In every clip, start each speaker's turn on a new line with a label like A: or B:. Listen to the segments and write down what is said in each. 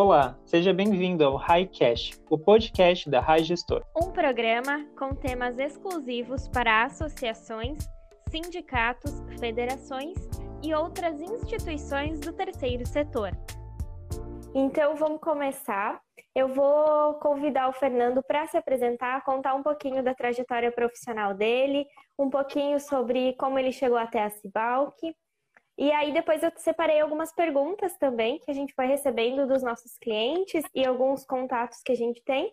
A: Olá, seja bem-vindo ao HighCast, o podcast da High Gestor.
B: Um programa com temas exclusivos para associações, sindicatos, federações e outras instituições do terceiro setor. Então vamos começar. Eu vou convidar o Fernando para se apresentar, contar um pouquinho da trajetória profissional dele, um pouquinho sobre como ele chegou até a Cibalc e aí depois eu separei algumas perguntas também que a gente foi recebendo dos nossos clientes e alguns contatos que a gente tem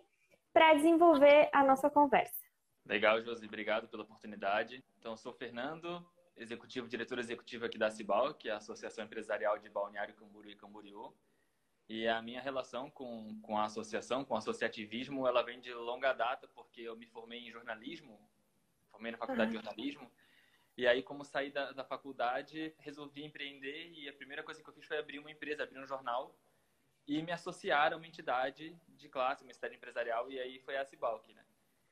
B: para desenvolver a nossa conversa.
C: Legal, Josi, obrigado pela oportunidade. Então, sou Fernando, executivo, diretor executivo aqui da Cibal, que é a Associação Empresarial de Balneário Camboriú e Camboriú. E a minha relação com, com a associação, com o associativismo, ela vem de longa data, porque eu me formei em jornalismo, formei na faculdade uhum. de jornalismo, e aí, como saí da, da faculdade, resolvi empreender e a primeira coisa que eu fiz foi abrir uma empresa, abrir um jornal e me associar a uma entidade de classe, uma entidade empresarial, e aí foi a Cibalc, né?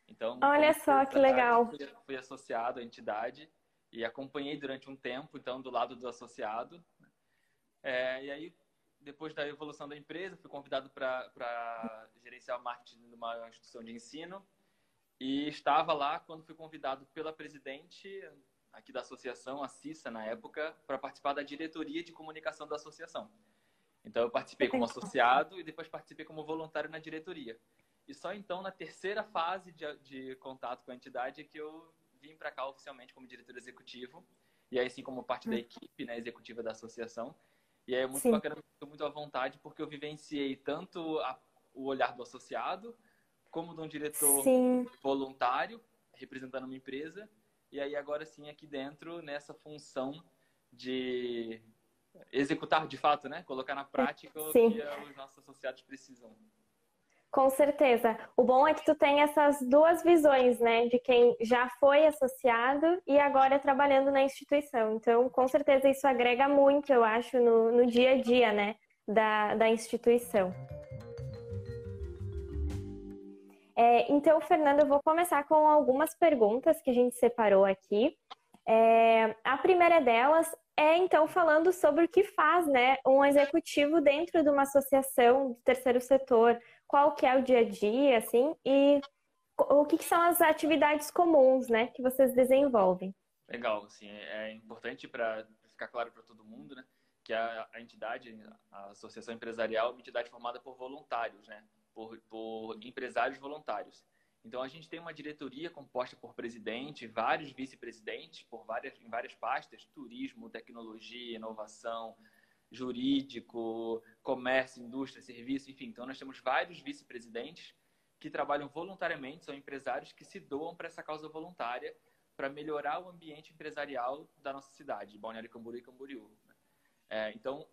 B: Então, olha só que legal.
C: Fui, fui, associado à entidade e acompanhei durante um tempo, então, do lado do associado. Né? É, e aí, depois da evolução da empresa, fui convidado para gerenciar o marketing numa instituição de ensino e estava lá quando fui convidado pela presidente aqui da associação, a CISA, na época, para participar da diretoria de comunicação da associação. Então, eu participei como associado e depois participei como voluntário na diretoria. E só então, na terceira fase de, de contato com a entidade, é que eu vim para cá oficialmente como diretor executivo. E aí, sim, como parte da hum. equipe né, executiva da associação. E aí é muito sim. bacana, estou muito à vontade, porque eu vivenciei tanto a, o olhar do associado, como de um diretor sim. voluntário, representando uma empresa, e aí agora sim aqui dentro nessa função de executar de fato, né? Colocar na prática sim. o que os nossos associados precisam.
B: Com certeza. O bom é que tu tem essas duas visões, né? De quem já foi associado e agora trabalhando na instituição. Então, com certeza isso agrega muito, eu acho, no, no dia a dia, né? Da, da instituição. É, então, Fernando, eu vou começar com algumas perguntas que a gente separou aqui. É, a primeira delas é, então, falando sobre o que faz né, um executivo dentro de uma associação do terceiro setor, qual que é o dia a dia, assim, e o que, que são as atividades comuns né, que vocês desenvolvem.
C: Legal, assim, é importante para ficar claro para todo mundo, né, que a, a entidade, a associação empresarial é uma entidade formada por voluntários, né, por, por empresários voluntários. Então a gente tem uma diretoria composta por presidente, vários vice-presidentes, por várias em várias pastas: turismo, tecnologia, inovação, jurídico, comércio, indústria, serviço, enfim. Então nós temos vários vice-presidentes que trabalham voluntariamente, são empresários que se doam para essa causa voluntária para melhorar o ambiente empresarial da nossa cidade, Balneário Camboriú e Camboriú. Né? É, então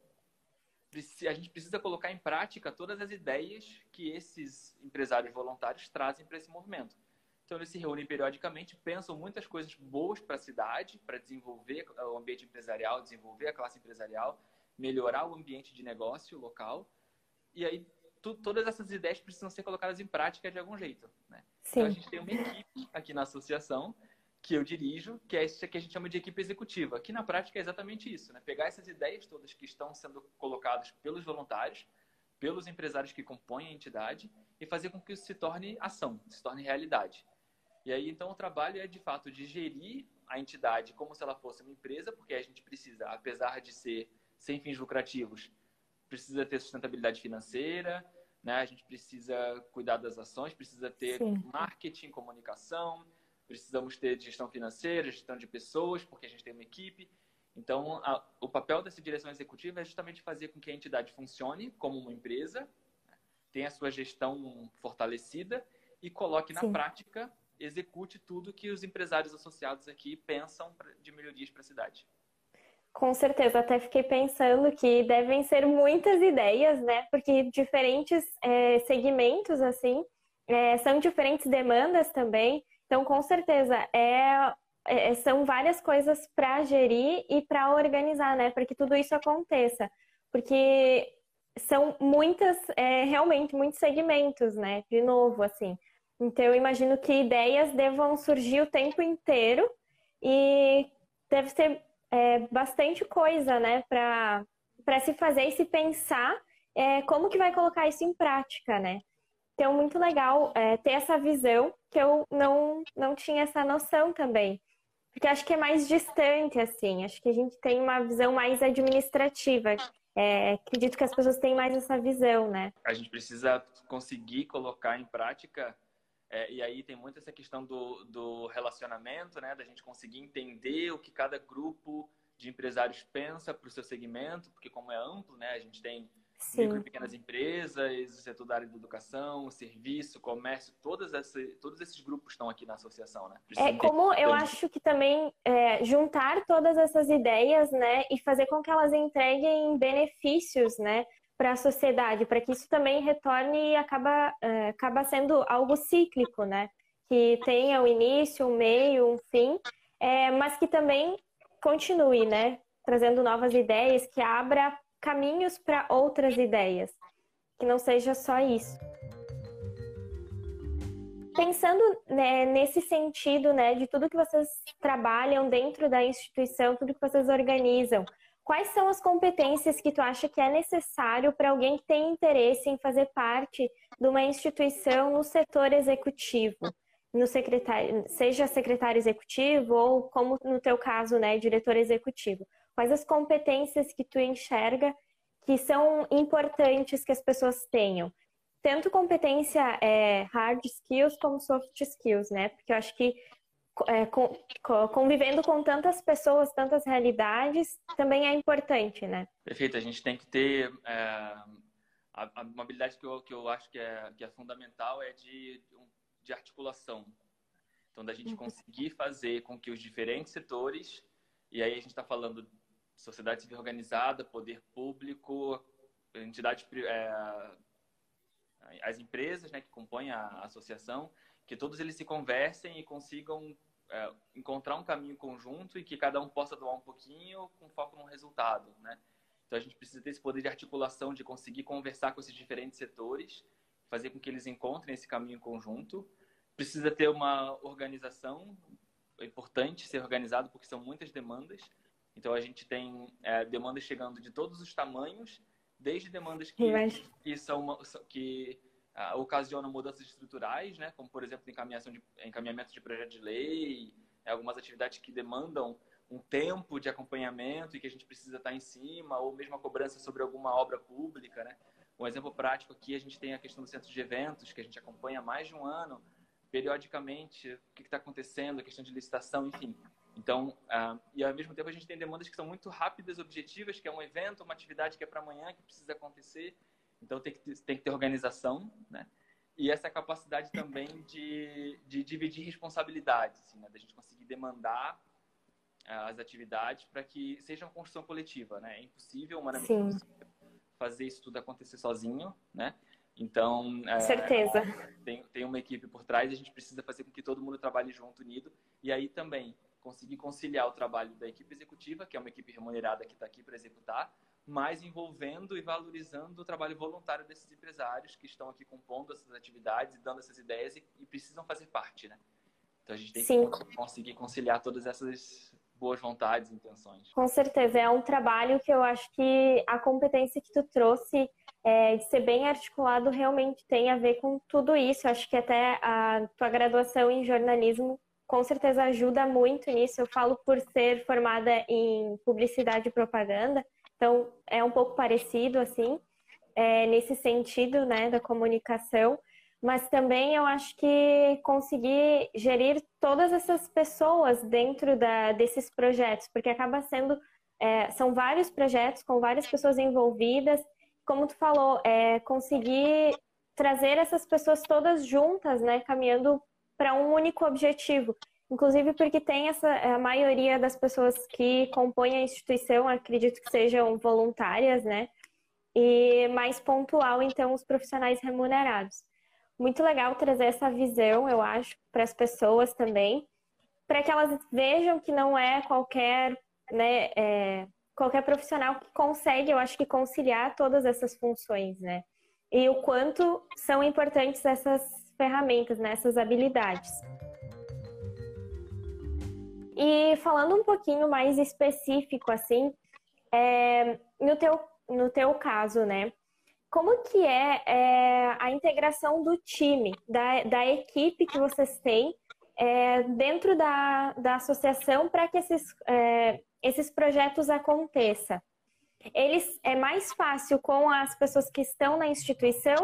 C: a gente precisa colocar em prática todas as ideias que esses empresários voluntários trazem para esse movimento. Então, eles se reúnem periodicamente, pensam muitas coisas boas para a cidade, para desenvolver o ambiente empresarial, desenvolver a classe empresarial, melhorar o ambiente de negócio local. E aí, tu, todas essas ideias precisam ser colocadas em prática de algum jeito. Né? Então, a gente tem uma equipe aqui na associação que eu dirijo, que é isso que a gente chama de equipe executiva, que na prática é exatamente isso, né? Pegar essas ideias todas que estão sendo colocadas pelos voluntários, pelos empresários que compõem a entidade e fazer com que isso se torne ação, se torne realidade. E aí, então, o trabalho é, de fato, de gerir a entidade como se ela fosse uma empresa, porque a gente precisa, apesar de ser sem fins lucrativos, precisa ter sustentabilidade financeira, né? A gente precisa cuidar das ações, precisa ter Sim. marketing, comunicação, precisamos ter gestão financeira, gestão de pessoas, porque a gente tem uma equipe. Então, a, o papel dessa direção executiva é justamente fazer com que a entidade funcione como uma empresa, tenha a sua gestão fortalecida e coloque na Sim. prática, execute tudo que os empresários associados aqui pensam de melhorias para a cidade.
B: Com certeza, até fiquei pensando que devem ser muitas ideias, né? Porque diferentes é, segmentos, assim, é, são diferentes demandas também. Então, com certeza, é, é são várias coisas para gerir e para organizar, né? Para que tudo isso aconteça. Porque são muitas, é, realmente, muitos segmentos, né? De novo, assim. Então, eu imagino que ideias devam surgir o tempo inteiro e deve ser é, bastante coisa, né? Para se fazer e se pensar é, como que vai colocar isso em prática, né? Então, muito legal é, ter essa visão que eu não, não tinha essa noção também. Porque acho que é mais distante, assim. Acho que a gente tem uma visão mais administrativa. É, acredito que as pessoas têm mais essa visão, né?
C: A gente precisa conseguir colocar em prática é, e aí tem muito essa questão do, do relacionamento, né? Da gente conseguir entender o que cada grupo de empresários pensa para o seu segmento, porque como é amplo, né? A gente tem Sim. micro e pequenas empresas, o setor da área da educação, serviço, comércio, todas essa, todos esses grupos estão aqui na associação, né?
B: é como eu acho que também é, juntar todas essas ideias, né, e fazer com que elas entreguem benefícios, né, para a sociedade, para que isso também retorne e acaba, é, acaba sendo algo cíclico, né? Que tenha um início, um meio, um fim, é, mas que também continue, né? Trazendo novas ideias, que abra caminhos para outras ideias, que não seja só isso. Pensando né, nesse sentido, né, de tudo que vocês trabalham dentro da instituição, tudo que vocês organizam, quais são as competências que tu acha que é necessário para alguém que tem interesse em fazer parte de uma instituição no setor executivo? no secretário, seja secretário executivo ou como no teu caso, né, diretor executivo. Quais as competências que tu enxerga que são importantes que as pessoas tenham? Tanto competência é, hard skills como soft skills, né? Porque eu acho que é, convivendo com tantas pessoas, tantas realidades, também é importante, né?
C: Perfeito. A gente tem que ter é, a, uma habilidade que eu, que eu acho que é, que é fundamental é de de articulação. Então, da gente uhum. conseguir fazer com que os diferentes setores, e aí a gente está falando sociedade civil organizada, poder público, entidades, é, as empresas né, que compõem a associação, que todos eles se conversem e consigam é, encontrar um caminho conjunto e que cada um possa doar um pouquinho com foco no resultado, né? Então a gente precisa ter esse poder de articulação, de conseguir conversar com esses diferentes setores fazer com que eles encontrem esse caminho conjunto. Precisa ter uma organização, é importante ser organizado porque são muitas demandas. Então a gente tem é, demandas chegando de todos os tamanhos, desde demandas que, que são que uh, ocasionam mudanças estruturais, né, como por exemplo encaminhação de, encaminhamento de projeto de lei, é, algumas atividades que demandam um tempo de acompanhamento e que a gente precisa estar em cima, ou mesmo a cobrança sobre alguma obra pública, né? Um exemplo prático aqui, a gente tem a questão do centro de eventos, que a gente acompanha há mais de um ano, periodicamente, o que está acontecendo, a questão de licitação, enfim. Então, uh, e ao mesmo tempo a gente tem demandas que são muito rápidas, objetivas, que é um evento, uma atividade que é para amanhã, que precisa acontecer. Então, tem que ter, tem que ter organização, né? E essa capacidade também de, de dividir responsabilidades, assim, né? Da gente conseguir demandar uh, as atividades para que seja uma construção coletiva, né? É impossível, humanamente Sim. impossível fazer isso tudo acontecer sozinho, né? Então,
B: é, certeza.
C: Tem, tem uma equipe por trás e a gente precisa fazer com que todo mundo trabalhe junto, unido. E aí também conseguir conciliar o trabalho da equipe executiva, que é uma equipe remunerada que está aqui para executar, mas envolvendo e valorizando o trabalho voluntário desses empresários que estão aqui compondo essas atividades e dando essas ideias e, e precisam fazer parte, né? Então a gente tem Sim. que conseguir conciliar todas essas boas vontades e intenções.
B: Com certeza, é um trabalho que eu acho que a competência que tu trouxe é, de ser bem articulado realmente tem a ver com tudo isso. Eu acho que até a tua graduação em jornalismo com certeza ajuda muito nisso. Eu falo por ser formada em publicidade e propaganda, então é um pouco parecido assim, é, nesse sentido, né, da comunicação mas também eu acho que conseguir gerir todas essas pessoas dentro da, desses projetos, porque acaba sendo é, são vários projetos com várias pessoas envolvidas, como tu falou, é, conseguir trazer essas pessoas todas juntas, né, caminhando para um único objetivo. Inclusive porque tem essa a maioria das pessoas que compõem a instituição, acredito que sejam voluntárias, né? E mais pontual, então, os profissionais remunerados muito legal trazer essa visão, eu acho, para as pessoas também, para que elas vejam que não é qualquer, né, é, qualquer profissional que consegue, eu acho que conciliar todas essas funções, né? E o quanto são importantes essas ferramentas, né, essas habilidades. E falando um pouquinho mais específico, assim, é, no, teu, no teu caso, né? como que é, é, a integração do time, da, da equipe que vocês têm é, dentro da, da associação para que esses, é, esses projetos aconteçam? Eles é mais fácil com as pessoas que estão na instituição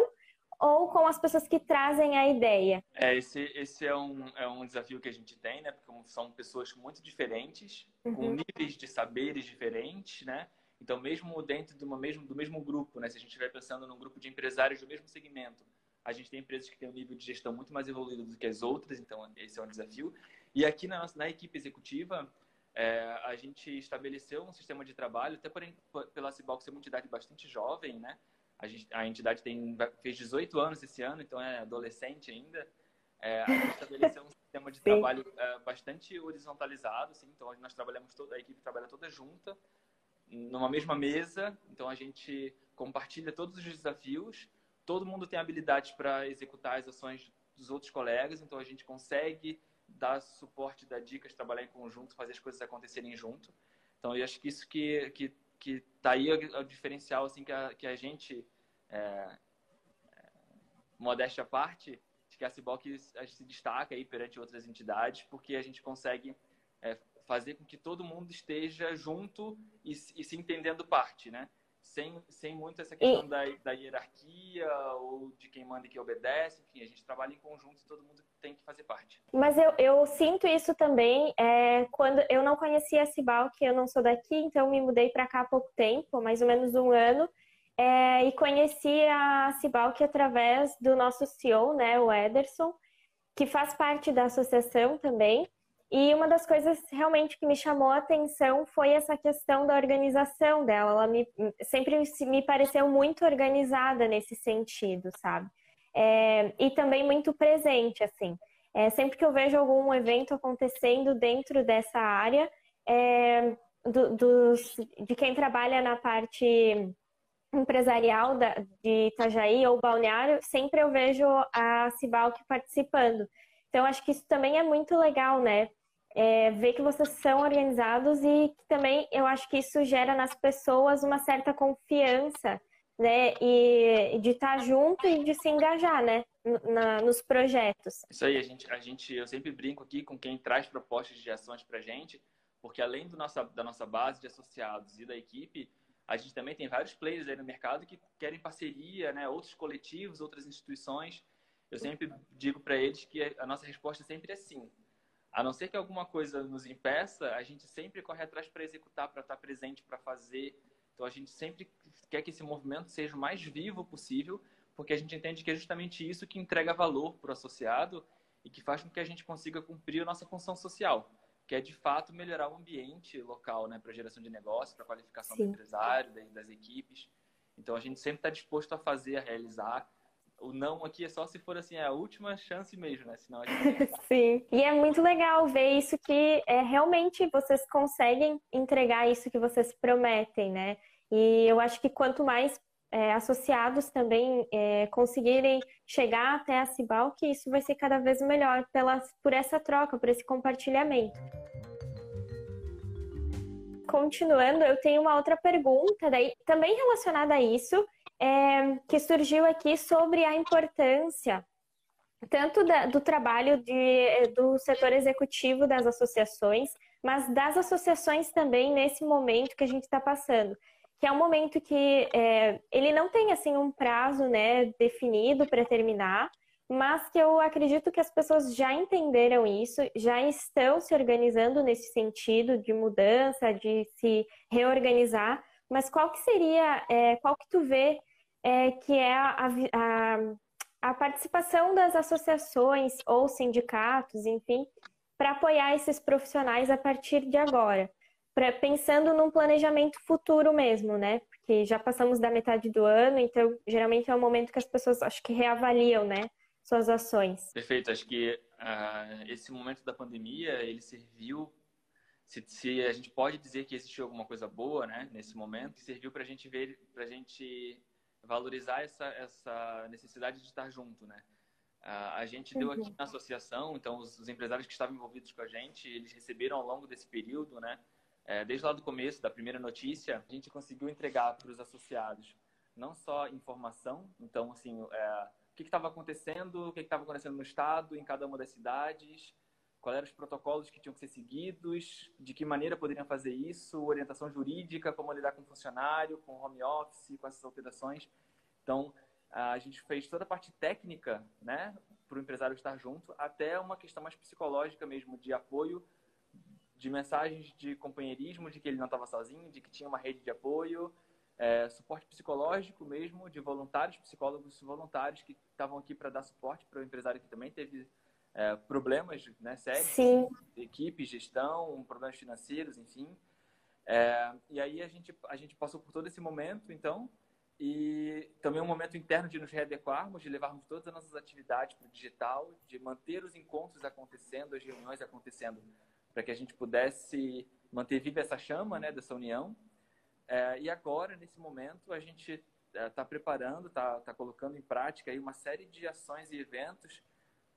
B: ou com as pessoas que trazem a ideia?
C: É, esse, esse é, um, é um desafio que a gente tem, né? Porque são pessoas muito diferentes, uhum. com níveis de saberes diferentes, né? Então, mesmo dentro de uma mesmo, do mesmo grupo, né? Se a gente estiver pensando num grupo de empresários do mesmo segmento, a gente tem empresas que têm um nível de gestão muito mais evoluído do que as outras, então esse é um desafio. E aqui na, nossa, na equipe executiva, é, a gente estabeleceu um sistema de trabalho, até por, pela Cibal ser uma entidade bastante jovem, né? A, gente, a entidade tem, fez 18 anos esse ano, então é adolescente ainda. É, a gente estabeleceu um sistema de trabalho é, bastante horizontalizado, assim, então nós trabalhamos toda, a equipe trabalha toda junta, numa mesma mesa, então a gente compartilha todos os desafios, todo mundo tem habilidade para executar as ações dos outros colegas, então a gente consegue dar suporte, dar dicas, trabalhar em conjunto, fazer as coisas acontecerem junto. Então eu acho que isso que, que que tá aí o, o diferencial assim que a, que a gente é, é, modéstia à parte de que a Ciboc se destaca aí perante outras entidades porque a gente consegue é, fazer com que todo mundo esteja junto e, e se entendendo parte, né? sem, sem muito essa questão e... da, da hierarquia de quem manda e quem obedece. Enfim, a gente trabalha em conjunto e todo mundo tem que fazer parte.
B: Mas eu, eu sinto isso também é, quando eu não conhecia a Cibal, que eu não sou daqui, então me mudei para cá há pouco tempo, mais ou menos um ano. É, e conheci a Cibalc através do nosso CEO, né, o Ederson, que faz parte da associação também. E uma das coisas realmente que me chamou a atenção foi essa questão da organização dela. Ela me, sempre me pareceu muito organizada nesse sentido, sabe? É, e também muito presente, assim. É, sempre que eu vejo algum evento acontecendo dentro dessa área, é, do, dos, de quem trabalha na parte empresarial da, de Itajaí ou balneário, sempre eu vejo a Cibalc participando. Então, acho que isso também é muito legal, né? É, ver que vocês são organizados e também eu acho que isso gera nas pessoas uma certa confiança, né? E de estar junto e de se engajar, né? Na, nos projetos.
C: Isso aí, a gente, a gente, eu sempre brinco aqui com quem traz propostas de ações para gente, porque além do nossa, da nossa base de associados e da equipe, a gente também tem vários players aí no mercado que querem parceria, né? Outros coletivos, outras instituições. Eu sempre digo para eles que a nossa resposta sempre é sim. A não ser que alguma coisa nos impeça, a gente sempre corre atrás para executar, para estar presente, para fazer. Então a gente sempre quer que esse movimento seja o mais vivo possível, porque a gente entende que é justamente isso que entrega valor para o associado e que faz com que a gente consiga cumprir a nossa função social, que é de fato melhorar o ambiente local, né, para geração de negócio, para qualificação Sim. do empresário, das equipes. Então a gente sempre está disposto a fazer, a realizar o não aqui é só se for assim, é a última chance mesmo, né? Senão.
B: Sim. E é muito legal ver isso que é, realmente vocês conseguem entregar isso que vocês prometem, né? E eu acho que quanto mais é, associados também é, conseguirem chegar até a Cibal, que isso vai ser cada vez melhor pela, por essa troca, por esse compartilhamento. Continuando, eu tenho uma outra pergunta, daí, também relacionada a isso, é, que surgiu aqui sobre a importância tanto da, do trabalho de, do setor executivo das associações, mas das associações também nesse momento que a gente está passando, que é um momento que é, ele não tem assim um prazo né, definido para terminar, mas que eu acredito que as pessoas já entenderam isso, já estão se organizando nesse sentido de mudança, de se reorganizar. Mas qual que seria, é, qual que tu vê é, que é a, a, a participação das associações ou sindicatos, enfim, para apoiar esses profissionais a partir de agora? Pra, pensando num planejamento futuro mesmo, né? Porque já passamos da metade do ano, então geralmente é o momento que as pessoas acho que reavaliam, né? Suas ações.
C: Perfeito. Acho que uh, esse momento da pandemia ele serviu se, se, a gente pode dizer que existiu alguma coisa boa, né, nesse momento, serviu para a gente ver, para a gente valorizar essa, essa necessidade de estar junto, né? A gente deu aqui na associação, então os, os, empresários que estavam envolvidos com a gente, eles receberam ao longo desse período, né? É, desde lá do começo, da primeira notícia, a gente conseguiu entregar para os associados não só informação, então, assim, é, o que estava acontecendo, o que estava acontecendo no estado, em cada uma das cidades, quais eram os protocolos que tinham que ser seguidos, de que maneira poderiam fazer isso, orientação jurídica, como lidar com funcionário, com home office, com essas alterações. Então, a gente fez toda a parte técnica, né, para o empresário estar junto, até uma questão mais psicológica mesmo, de apoio, de mensagens de companheirismo, de que ele não estava sozinho, de que tinha uma rede de apoio, é, suporte psicológico mesmo, de voluntários, psicólogos voluntários que estavam aqui para dar suporte para o empresário que também teve é, problemas né, sérios,
B: Sim.
C: equipe, gestão, problemas financeiros, enfim. É, e aí a gente, a gente passou por todo esse momento, então, e também um momento interno de nos readequarmos, de levarmos todas as nossas atividades para o digital, de manter os encontros acontecendo, as reuniões acontecendo, para que a gente pudesse manter viva essa chama né, dessa união é, e agora, nesse momento, a gente está é, preparando, está tá colocando em prática aí uma série de ações e eventos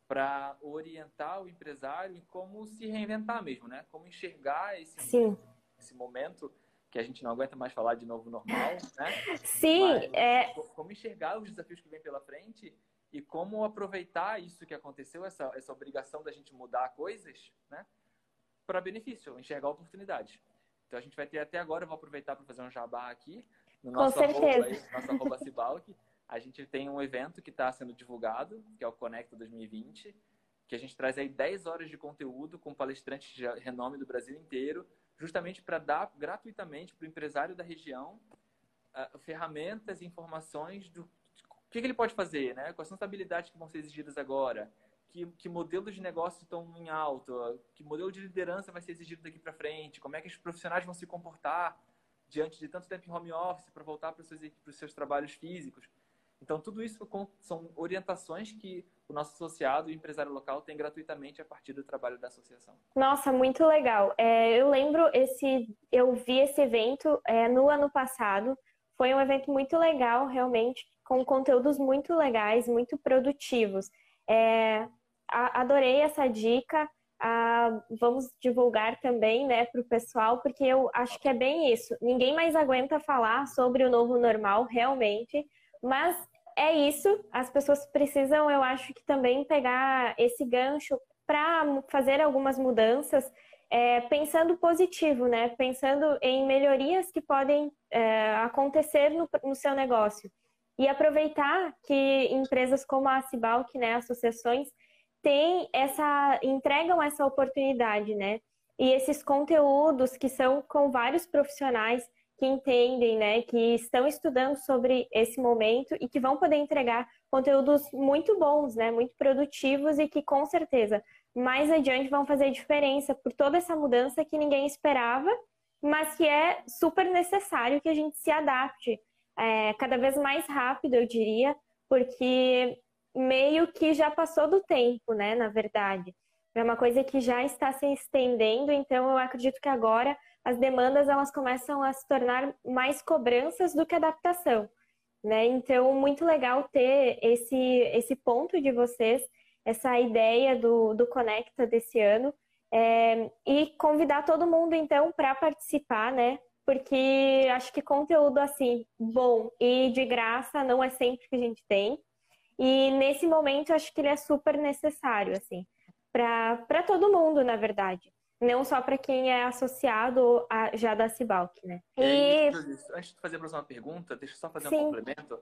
C: para orientar o empresário em como se reinventar mesmo, né? Como enxergar esse,
B: Sim.
C: esse momento que a gente não aguenta mais falar de novo normal, né?
B: Sim, Mas, é...
C: Como enxergar os desafios que vem pela frente e como aproveitar isso que aconteceu, essa, essa obrigação da gente mudar coisas, né? Para benefício, enxergar oportunidades. Então a gente vai ter até agora, eu vou aproveitar para fazer um jabá aqui. No nosso
B: Com certeza.
C: Arroba, nosso arroba Cibalc, a gente tem um evento que está sendo divulgado, que é o Conecta 2020, que a gente traz aí 10 horas de conteúdo com palestrantes de renome do Brasil inteiro, justamente para dar gratuitamente para o empresário da região uh, ferramentas e informações do que, que, ele pode fazer, né? quais são as habilidades que vão ser exigidas agora, que, que modelos de negócio estão em alto, que modelo de liderança vai ser exigido daqui para frente, como é que os profissionais vão se comportar diante de tanto tempo em home office para voltar para os seus, para os seus trabalhos físicos. Então, tudo isso são orientações que o nosso associado e empresário local tem gratuitamente a partir do trabalho da associação.
B: Nossa, muito legal. É, eu lembro esse, eu vi esse evento é, no ano passado. Foi um evento muito legal, realmente, com conteúdos muito legais, muito produtivos. É, adorei essa dica. Ah, vamos divulgar também, né, para o pessoal, porque eu acho que é bem isso. Ninguém mais aguenta falar sobre o novo normal, realmente, mas é isso. As pessoas precisam, eu acho que também pegar esse gancho para fazer algumas mudanças, é, pensando positivo, né? Pensando em melhorias que podem é, acontecer no, no seu negócio. E aproveitar que empresas como a Cibalc, né, associações, tem essa entregam essa oportunidade, né? E esses conteúdos que são com vários profissionais que entendem, né, que estão estudando sobre esse momento e que vão poder entregar conteúdos muito bons, né, muito produtivos e que com certeza mais adiante vão fazer diferença por toda essa mudança que ninguém esperava, mas que é super necessário que a gente se adapte é, cada vez mais rápido, eu diria, porque meio que já passou do tempo, né? Na verdade. É uma coisa que já está se estendendo, então eu acredito que agora as demandas elas começam a se tornar mais cobranças do que adaptação, né? Então, muito legal ter esse, esse ponto de vocês, essa ideia do, do Conecta desse ano, é, e convidar todo mundo, então, para participar, né? Porque acho que conteúdo assim, bom e de graça não é sempre que a gente tem. E nesse momento, acho que ele é super necessário, assim, para todo mundo, na verdade. Não só para quem é associado a, já da Cibalc, né?
C: E... Antes de fazer a próxima pergunta, deixa eu só fazer Sim. um complemento.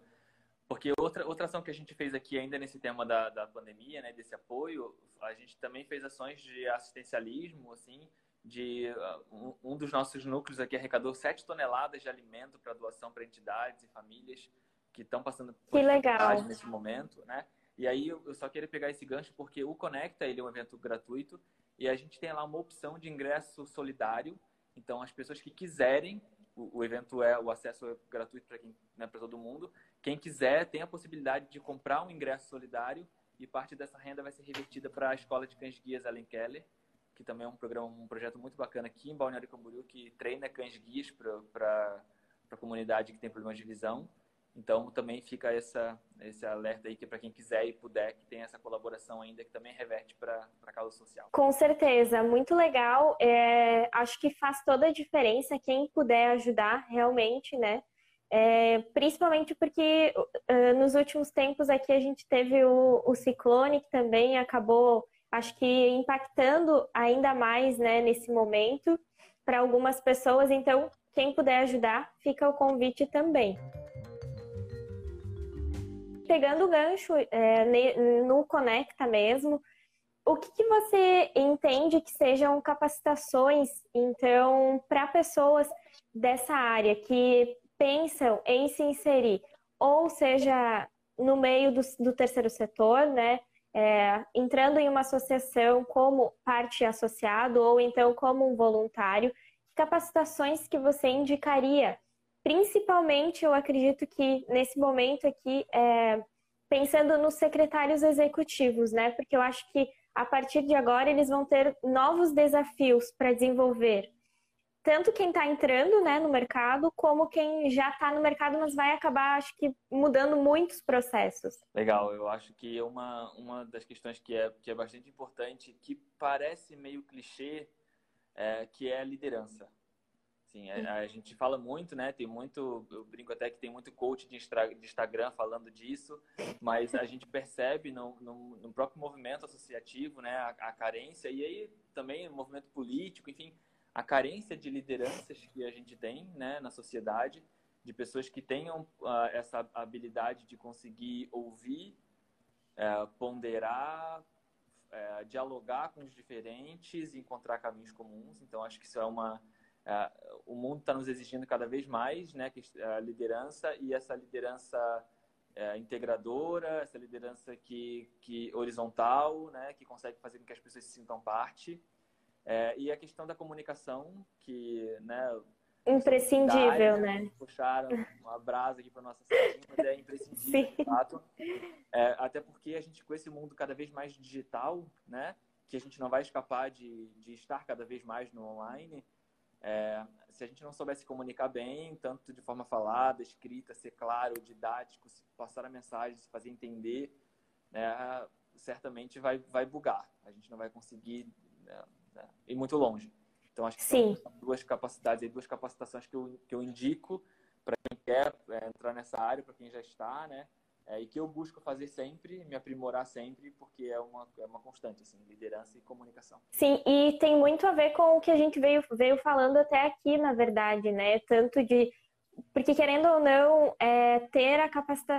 C: Porque outra, outra ação que a gente fez aqui ainda nesse tema da, da pandemia, né, desse apoio, a gente também fez ações de assistencialismo, assim, de uh, um, dos nossos núcleos aqui arrecadou 7 toneladas de alimento para doação para entidades e famílias que estão passando por dificuldade nesse momento, né? E aí eu só queria pegar esse gancho porque o Conecta ele é um evento gratuito e a gente tem lá uma opção de ingresso solidário. Então as pessoas que quiserem, o, o evento é o acesso é gratuito para quem, né, para todo mundo. Quem quiser tem a possibilidade de comprar um ingresso solidário e parte dessa renda vai ser revertida para a Escola de Cães Guias Allen Keller, que também é um programa, um projeto muito bacana aqui em Balneário Camboriú que treina cães guias para a comunidade que tem problemas de visão. Então, também fica essa, esse alerta aí que para quem quiser e puder, que tem essa colaboração ainda que também reverte para a causa social.
B: Com certeza, muito legal. É, acho que faz toda a diferença quem puder ajudar realmente, né? é, principalmente porque uh, nos últimos tempos aqui a gente teve o, o ciclone que também acabou, acho que impactando ainda mais né, nesse momento para algumas pessoas. Então, quem puder ajudar, fica o convite também. Pegando o gancho é, no Conecta mesmo, o que, que, você entende que sejam capacitações, então, para pessoas dessa área que pensam em se inserir, ou seja, no meio do, do terceiro setor, né? É, entrando em uma associação como parte associado ou então como um voluntário, capacitações que você indicaria? Principalmente, eu acredito que nesse momento aqui, é, pensando nos secretários executivos, né? Porque eu acho que a partir de agora eles vão ter novos desafios para desenvolver tanto quem está entrando né, no mercado, como quem já está no mercado, mas vai acabar, acho que, mudando muitos processos.
C: Legal, eu acho que uma, uma das questões que é, que é bastante importante, que parece meio clichê, é, que é a liderança. Sim, a, a, gente fala muito, né? Tem muito, eu brinco até que tem muito coach de, de Instagram falando disso, mas a gente percebe no, no, no próprio movimento associativo, né, a, a carência e aí também movimento político, enfim, a carência de lideranças que a gente tem né, na sociedade, de pessoas que tenham uh, essa habilidade de conseguir ouvir, uh, ponderar, uh, dialogar com os diferentes e encontrar caminhos comuns. Então, acho que isso é uma. É, o mundo está nos exigindo cada vez mais né, a liderança e essa liderança integradora, essa liderança que, que horizontal, né, que consegue fazer com que as pessoas se sintam parte. É, e a questão da comunicação, que, né?
B: Imprescindível, né?
C: Puxaram uma brasa aqui para nossa sardinha, mas é imprescindível, Sim. de fato. É, até porque a gente, com esse mundo cada vez mais digital, né? Que a gente não vai escapar de, de estar cada vez mais no online. É, se a gente não souber se comunicar bem, tanto de forma falada, escrita, ser claro, didático, passar a mensagem, se fazer entender, né, certamente vai, vai bugar. A gente não vai conseguir né, né? e muito longe. Então, acho que Sim. são duas capacidades, duas capacitações que eu, que eu indico para quem quer é, entrar nessa área, para quem já está, né? É, e que eu busco fazer sempre, me aprimorar sempre, porque é uma, é uma constante, assim, liderança e comunicação.
B: Sim, e tem muito a ver com o que a gente veio, veio falando até aqui, na verdade, né? Tanto de. Porque, querendo ou não, é, ter a,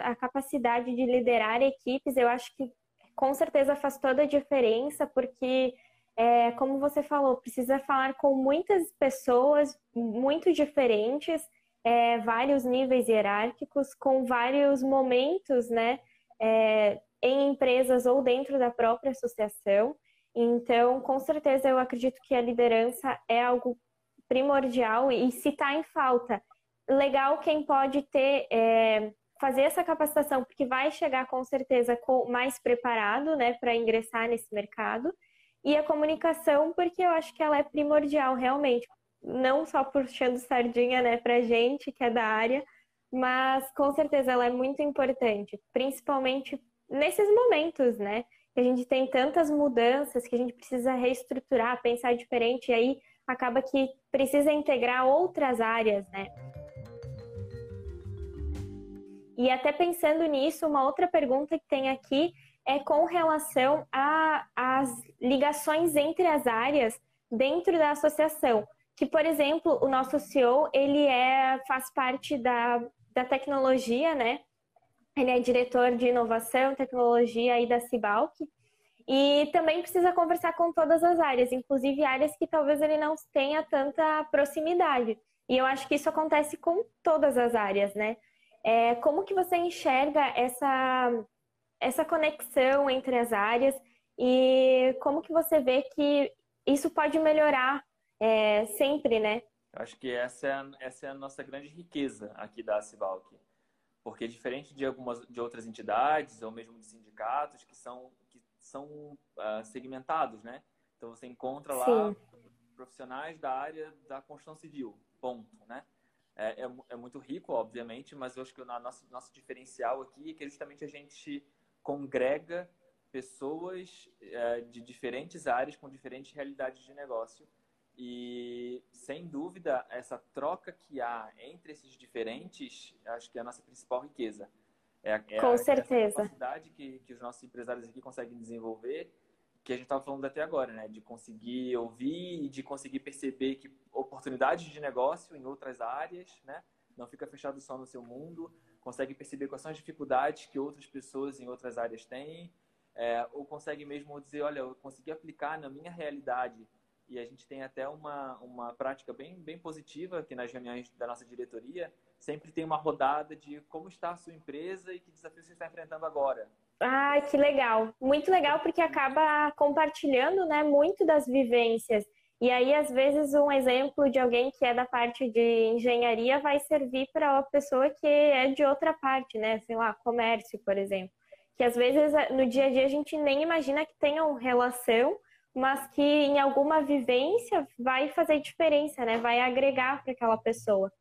B: a capacidade de liderar equipes, eu acho que com certeza faz toda a diferença, porque é, como você falou, precisa falar com muitas pessoas muito diferentes, é, vários níveis hierárquicos, com vários momentos, né, é, em empresas ou dentro da própria associação. Então, com certeza, eu acredito que a liderança é algo primordial e se está em falta, legal quem pode ter é, fazer essa capacitação, porque vai chegar com certeza com, mais preparado, né, para ingressar nesse mercado e a comunicação, porque eu acho que ela é primordial realmente, não só puxando sardinha, né, pra gente que é da área, mas com certeza ela é muito importante, principalmente nesses momentos, né, que a gente tem tantas mudanças que a gente precisa reestruturar, pensar diferente, e aí acaba que precisa integrar outras áreas, né? E até pensando nisso, uma outra pergunta que tem aqui é com relação às ligações entre as áreas dentro da associação. Que, por exemplo, o nosso CEO, ele é, faz parte da, da tecnologia, né? Ele é diretor de inovação, tecnologia aí da Cibalc. E também precisa conversar com todas as áreas, inclusive áreas que talvez ele não tenha tanta proximidade. E eu acho que isso acontece com todas as áreas, né? É, como que você enxerga essa essa conexão entre as áreas e como que você vê que isso pode melhorar é, sempre, né?
C: Acho que essa é, a, essa é a nossa grande riqueza aqui da Cibalc. Porque diferente de algumas de outras entidades ou mesmo de sindicatos que são que são uh, segmentados, né? Então você encontra lá Sim. profissionais da área da construção civil, ponto, né? É, é, é, muito rico, obviamente, mas eu acho que o nosso, nosso diferencial aqui é que justamente a gente congrega pessoas é, de diferentes áreas com diferentes realidades de negócio E, sem dúvida, essa troca que há entre esses diferentes, acho que é a nossa principal riqueza.
B: É, é Com a, certeza.
C: a capacidade que, que os nossos empresários aqui conseguem desenvolver, que a gente estava falando até agora, né? De conseguir ouvir e de conseguir perceber que oportunidades de negócio em outras áreas, né? Não fica fechado só no seu mundo, consegue perceber quais são as dificuldades que outras pessoas em outras áreas têm, é, ou consegue mesmo dizer, olha, eu consegui aplicar na minha realidade e a gente tem até uma, uma prática bem, bem positiva aqui nas reuniões da nossa diretoria. Sempre tem uma rodada de como está a sua empresa e que desafio você está enfrentando agora.
B: Ah, que legal. Muito legal porque acaba compartilhando né, muito das vivências. E aí, às vezes, um exemplo de alguém que é da parte de engenharia vai servir para uma pessoa que é de outra parte, né? Sei lá, comércio, por exemplo. Que às vezes no dia a dia a gente nem imagina que tenham relação, mas que em alguma vivência vai fazer diferença, né? Vai agregar para aquela pessoa.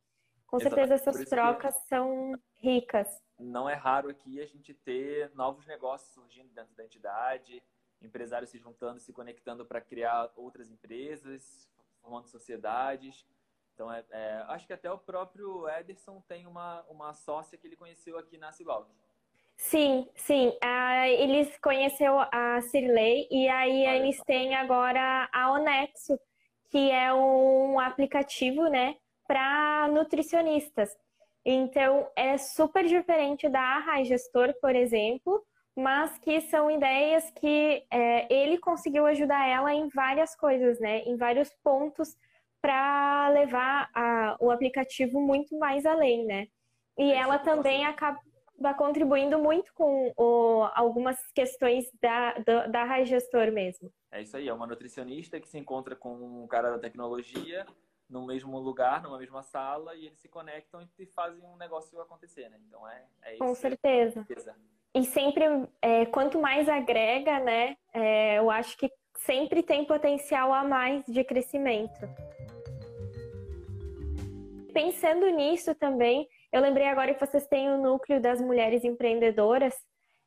B: Com certeza essas trocas são ricas.
C: Não é raro aqui a gente ter novos negócios surgindo dentro da entidade, empresários se juntando, se conectando para criar outras empresas, formando sociedades. Então, é, é, acho que até o próprio Ederson tem uma, uma sócia que ele conheceu aqui na Cibalc.
B: Sim, sim. Ah, eles conheceu a Cirlei e aí eles têm agora a Onexo, que é um aplicativo, né, para nutricionistas. Então, é super diferente da Arrai Gestor, por exemplo, mas que são ideias que é, ele conseguiu ajudar ela em várias coisas, né, em vários pontos para levar a, o aplicativo muito mais além, né. E ela também acaba vai contribuindo muito com o, algumas questões da, da, da mesmo.
C: É isso aí, é uma nutricionista que se encontra com um cara da tecnologia no mesmo lugar, numa mesma sala, e eles se conectam e fazem um negócio acontecer, né? Então é, é isso.
B: Com certeza. E sempre, é, quanto mais agrega, né? É, eu acho que sempre tem potencial a mais de crescimento. Pensando nisso também, eu lembrei agora que vocês têm o núcleo das mulheres empreendedoras.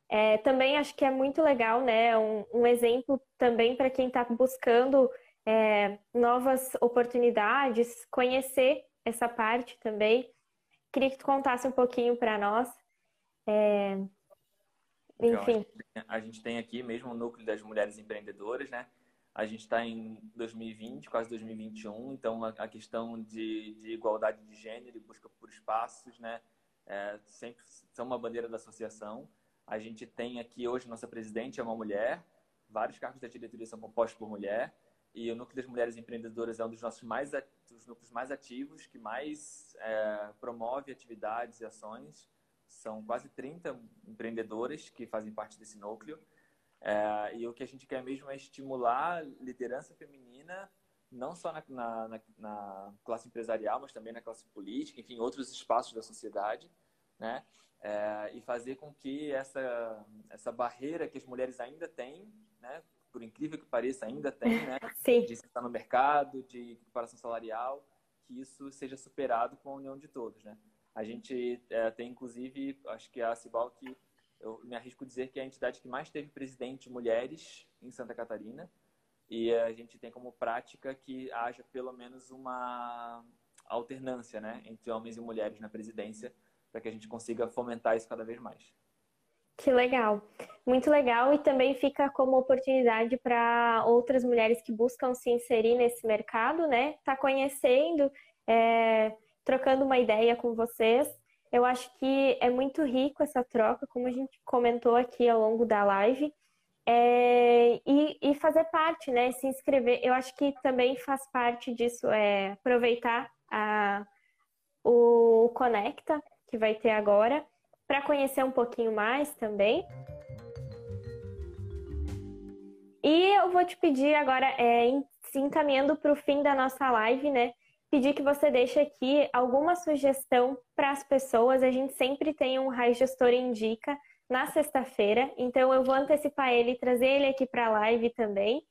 B: É, também acho que é muito legal, né? Um, um exemplo também para quem está buscando é, novas oportunidades, conhecer essa parte também. Queria que tu contasse um pouquinho para nós. É, enfim.
C: a gente tem aqui mesmo o núcleo das mulheres empreendedoras, né? A gente está em 2020, quase 2021, então a, questão de, de, igualdade de gênero e busca por espaços, né, é, sempre são uma bandeira da associação. A gente tem aqui hoje nossa presidente é uma mulher, vários cargos da diretoria são compostos por mulher e o núcleo das mulheres empreendedoras é um dos nossos mais dos núcleos mais ativos, que mais é, promove atividades e ações. São quase 30 empreendedoras que fazem parte desse núcleo. É, e o que a gente quer mesmo é estimular liderança feminina, não só na, na, na, classe empresarial, mas também na classe política, enfim, outros espaços da sociedade, né? É, e fazer com que essa, essa barreira que as mulheres ainda têm, né? Por incrível que pareça, ainda tem, né?
B: Sim.
C: De estar no mercado, de equiparação salarial, que isso seja superado com a união de todos, né? A gente é, tem, inclusive, acho que a Cibal que eu me arrisco a dizer que é a entidade que mais teve presidente mulheres em Santa Catarina. E a gente tem como prática que haja pelo menos uma alternância né, entre homens e mulheres na presidência, para que a gente consiga fomentar isso cada vez mais.
B: Que legal, muito legal e também fica como oportunidade para outras mulheres que buscam se inserir nesse mercado, né? Tá conhecendo, é, trocando uma ideia com vocês eu acho que é muito rico essa troca, como a gente comentou aqui ao longo da live. É, e, e, fazer parte, né? Se inscrever. Eu acho que também faz parte disso, é aproveitar a, o Conecta, que vai ter agora, para conhecer um pouquinho mais também. E eu vou te pedir agora, é, se encaminhando para o fim da nossa live, né? Pedir que você deixe aqui alguma sugestão para as pessoas. A gente sempre tem um Raio Gestor Indica na sexta-feira, então eu vou antecipar ele e trazer ele aqui para a live também,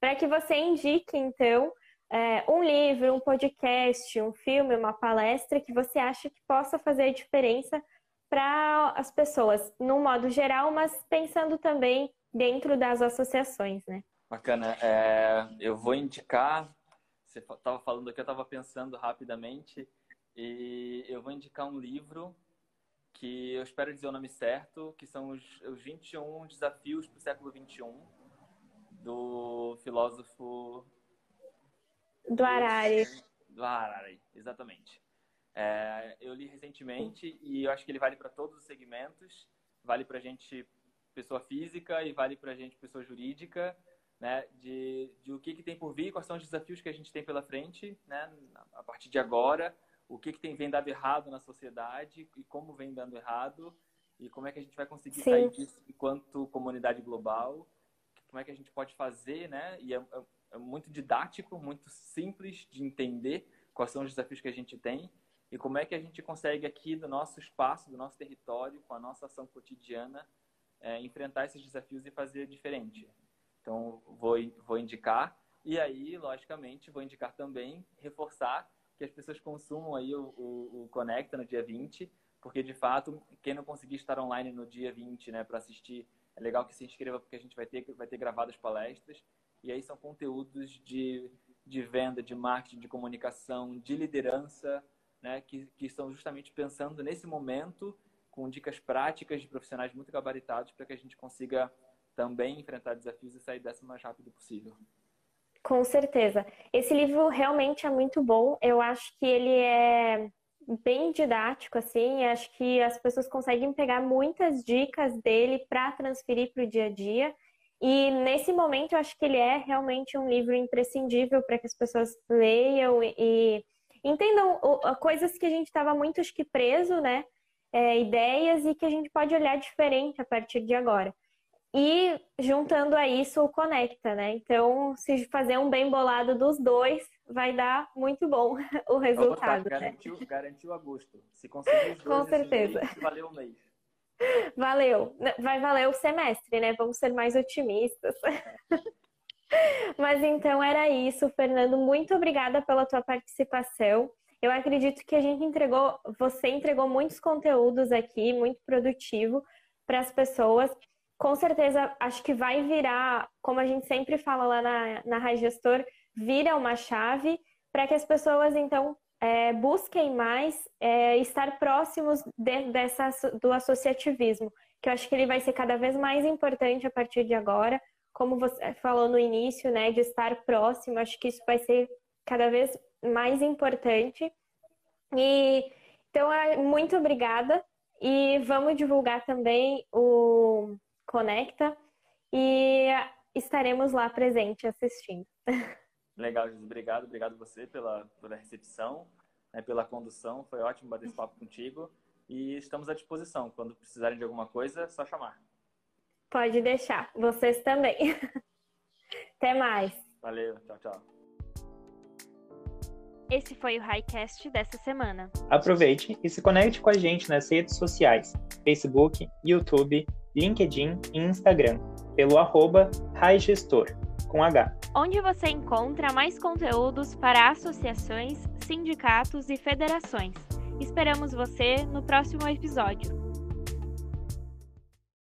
B: para que você indique, então, é, um livro, um podcast, um filme, uma palestra que você acha que possa fazer diferença para as pessoas, no modo geral, mas pensando também dentro das associações, né?
C: Bacana. É, eu vou indicar você estava falando aqui, eu estava pensando rapidamente e eu vou indicar um livro que eu espero dizer o nome certo, que são os, os 21 desafios para o século 21 do filósofo
B: do Harari.
C: Do Harari, exatamente. É, eu li recentemente e eu acho que ele vale para todos os segmentos. Vale para gente pessoa física e vale para gente pessoa jurídica, né? De, de o que, que tem por vir, quais são os desafios que a gente tem pela frente, né? A partir de agora, o que, que tem vem dado errado na sociedade e como vem dando errado e como é que a gente vai conseguir Sim. sair disso enquanto comunidade global, como é que a gente pode fazer, né? E é, é, é muito didático, muito simples de entender quais são os desafios que a gente tem e como é que a gente consegue aqui do nosso espaço, do nosso território, com a nossa ação cotidiana, é, enfrentar esses desafios e fazer diferente. Então, vou, vou indicar. E aí, logicamente, vou indicar também, reforçar que as pessoas consumam aí o, o, o Conecta no dia 20, porque, de fato, quem não conseguir estar online no dia 20, né, para assistir, é legal que se inscreva, porque a gente vai ter, vai ter gravadas palestras. E aí são conteúdos de, de venda, de marketing, de comunicação, de liderança, né, que, que estão justamente pensando nesse momento com dicas práticas de profissionais muito gabaritados para que a gente consiga também enfrentar desafios e sair dessa o mais rápido possível.
B: Com certeza. Esse livro realmente é muito bom. Eu acho que ele é bem didático, assim. Acho que as pessoas conseguem pegar muitas dicas dele para transferir para o dia a dia. E nesse momento, eu acho que ele é realmente um livro imprescindível para que as pessoas leiam e entendam coisas que a gente estava muito acho que preso, né? É, ideias e que a gente pode olhar diferente a partir de agora. E juntando a isso o conecta, né? Então, se fazer um bem bolado dos dois, vai dar muito bom o resultado.
C: Garantiu, né? garantiu a gosto. Se conseguir os dois,
B: Com certeza.
C: Mês, valeu o mês.
B: Valeu. Vai valer o semestre, né? Vamos ser mais otimistas. Mas então era isso, Fernando. Muito obrigada pela tua participação. Eu acredito que a gente entregou, você entregou muitos conteúdos aqui, muito produtivo para as pessoas. Com certeza, acho que vai virar, como a gente sempre fala lá na, na Rai Gestor, vira uma chave para que as pessoas, então, é, busquem mais é, estar próximos de, dessa, do associativismo, que eu acho que ele vai ser cada vez mais importante a partir de agora como você falou no início, né, de estar próximo, acho que isso vai ser cada vez mais importante. E então, é, muito obrigada e vamos divulgar também o Conecta e estaremos lá presente assistindo.
C: Legal, Jesus. Obrigado, obrigado você pela, pela recepção, né, pela condução. Foi ótimo bater esse papo contigo e estamos à disposição. Quando precisarem de alguma coisa, é só chamar.
B: Pode deixar. Vocês também. Até mais.
C: Valeu. Tchau, tchau.
B: Esse foi o Highcast dessa semana.
A: Aproveite e se conecte com a gente nas redes sociais: Facebook, YouTube, LinkedIn e Instagram, pelo arroba Gestor, com H.
B: Onde você encontra mais conteúdos para associações, sindicatos e federações. Esperamos você no próximo episódio.